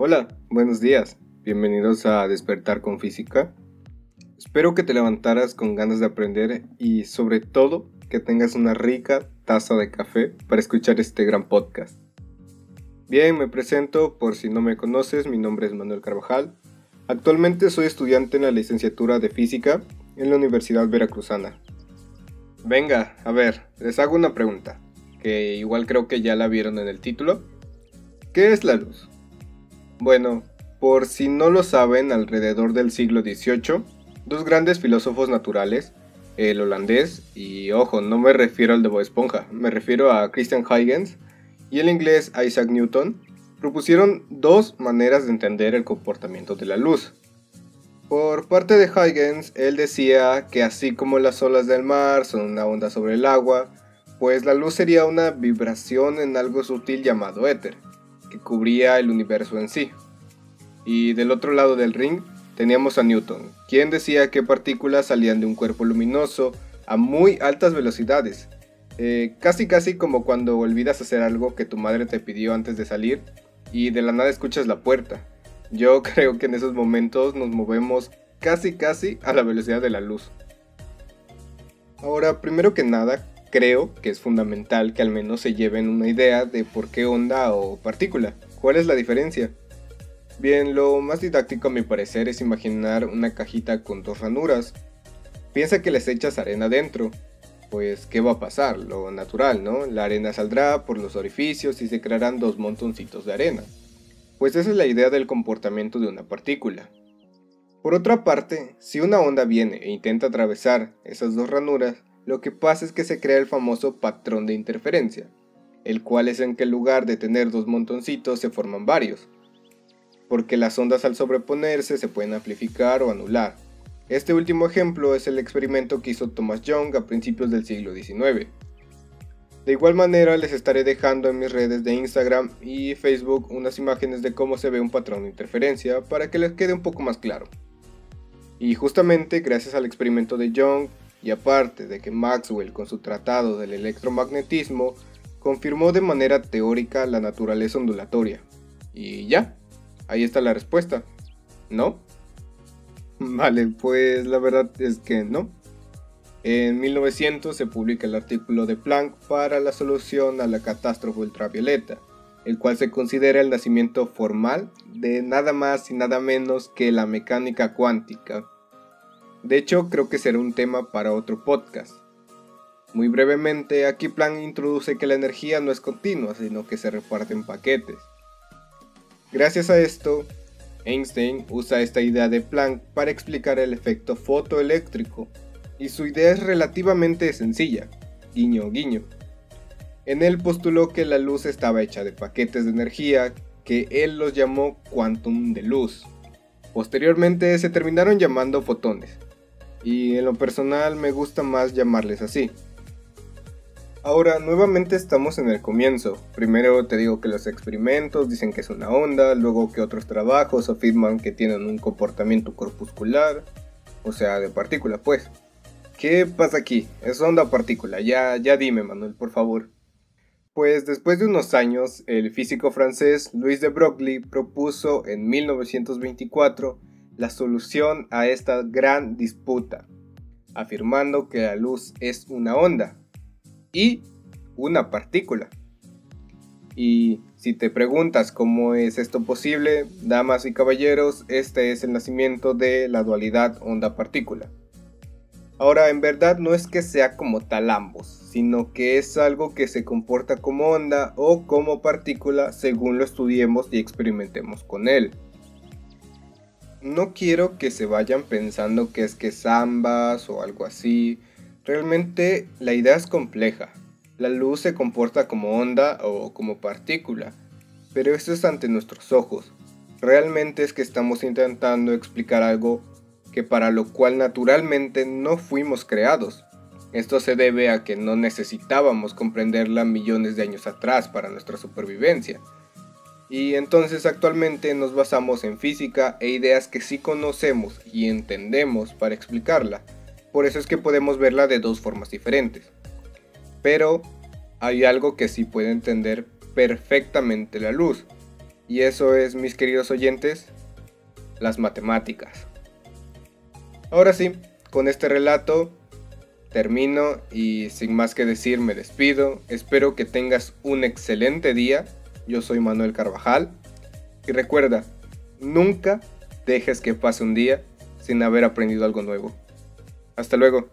Hola, buenos días. Bienvenidos a Despertar con Física. Espero que te levantaras con ganas de aprender y sobre todo que tengas una rica taza de café para escuchar este gran podcast. Bien, me presento por si no me conoces, mi nombre es Manuel Carvajal. Actualmente soy estudiante en la licenciatura de Física en la Universidad Veracruzana. Venga, a ver, les hago una pregunta, que igual creo que ya la vieron en el título. ¿Qué es la luz? Bueno, por si no lo saben, alrededor del siglo XVIII, dos grandes filósofos naturales, el holandés, y ojo, no me refiero al de Bob Esponja, me refiero a Christian Huygens, y el inglés Isaac Newton, propusieron dos maneras de entender el comportamiento de la luz. Por parte de Huygens, él decía que así como las olas del mar son una onda sobre el agua, pues la luz sería una vibración en algo sutil llamado éter que cubría el universo en sí. Y del otro lado del ring teníamos a Newton, quien decía que partículas salían de un cuerpo luminoso a muy altas velocidades, eh, casi casi como cuando olvidas hacer algo que tu madre te pidió antes de salir y de la nada escuchas la puerta. Yo creo que en esos momentos nos movemos casi casi a la velocidad de la luz. Ahora, primero que nada, creo que es fundamental que al menos se lleven una idea de por qué onda o partícula. ¿Cuál es la diferencia? Bien, lo más didáctico a mi parecer es imaginar una cajita con dos ranuras. Piensa que les echas arena dentro. Pues, ¿qué va a pasar? Lo natural, ¿no? La arena saldrá por los orificios y se crearán dos montoncitos de arena. Pues esa es la idea del comportamiento de una partícula. Por otra parte, si una onda viene e intenta atravesar esas dos ranuras, lo que pasa es que se crea el famoso patrón de interferencia, el cual es en que en lugar de tener dos montoncitos se forman varios, porque las ondas al sobreponerse se pueden amplificar o anular. Este último ejemplo es el experimento que hizo Thomas Young a principios del siglo XIX. De igual manera les estaré dejando en mis redes de Instagram y Facebook unas imágenes de cómo se ve un patrón de interferencia para que les quede un poco más claro. Y justamente gracias al experimento de Young y aparte de que Maxwell con su tratado del electromagnetismo confirmó de manera teórica la naturaleza ondulatoria. Y ya, ahí está la respuesta. ¿No? Vale, pues la verdad es que no. En 1900 se publica el artículo de Planck para la solución a la catástrofe ultravioleta, el cual se considera el nacimiento formal de nada más y nada menos que la mecánica cuántica, de hecho, creo que será un tema para otro podcast. Muy brevemente, aquí Planck introduce que la energía no es continua, sino que se reparte en paquetes. Gracias a esto, Einstein usa esta idea de Planck para explicar el efecto fotoeléctrico, y su idea es relativamente sencilla, guiño guiño. En él postuló que la luz estaba hecha de paquetes de energía que él los llamó quantum de luz. Posteriormente se terminaron llamando fotones, y en lo personal me gusta más llamarles así. Ahora, nuevamente estamos en el comienzo. Primero te digo que los experimentos dicen que es una onda, luego que otros trabajos afirman que tienen un comportamiento corpuscular, o sea, de partícula, pues. ¿Qué pasa aquí? ¿Es onda o partícula? Ya, ya dime, Manuel, por favor. Pues después de unos años, el físico francés Louis de Broglie propuso en 1924 la solución a esta gran disputa, afirmando que la luz es una onda y una partícula. Y si te preguntas cómo es esto posible, damas y caballeros, este es el nacimiento de la dualidad onda-partícula. Ahora, en verdad no es que sea como tal ambos, sino que es algo que se comporta como onda o como partícula según lo estudiemos y experimentemos con él no quiero que se vayan pensando que es que es ambas o algo así. Realmente la idea es compleja. La luz se comporta como onda o como partícula, pero esto es ante nuestros ojos. Realmente es que estamos intentando explicar algo que para lo cual naturalmente no fuimos creados. Esto se debe a que no necesitábamos comprenderla millones de años atrás para nuestra supervivencia y entonces actualmente nos basamos en física e ideas que sí conocemos y entendemos para explicarla. Por eso es que podemos verla de dos formas diferentes. Pero hay algo que sí puede entender perfectamente la luz. Y eso es, mis queridos oyentes, las matemáticas. Ahora sí, con este relato termino y sin más que decir me despido. Espero que tengas un excelente día. Yo soy Manuel Carvajal. Y recuerda, nunca dejes que pase un día sin haber aprendido algo nuevo. Hasta luego.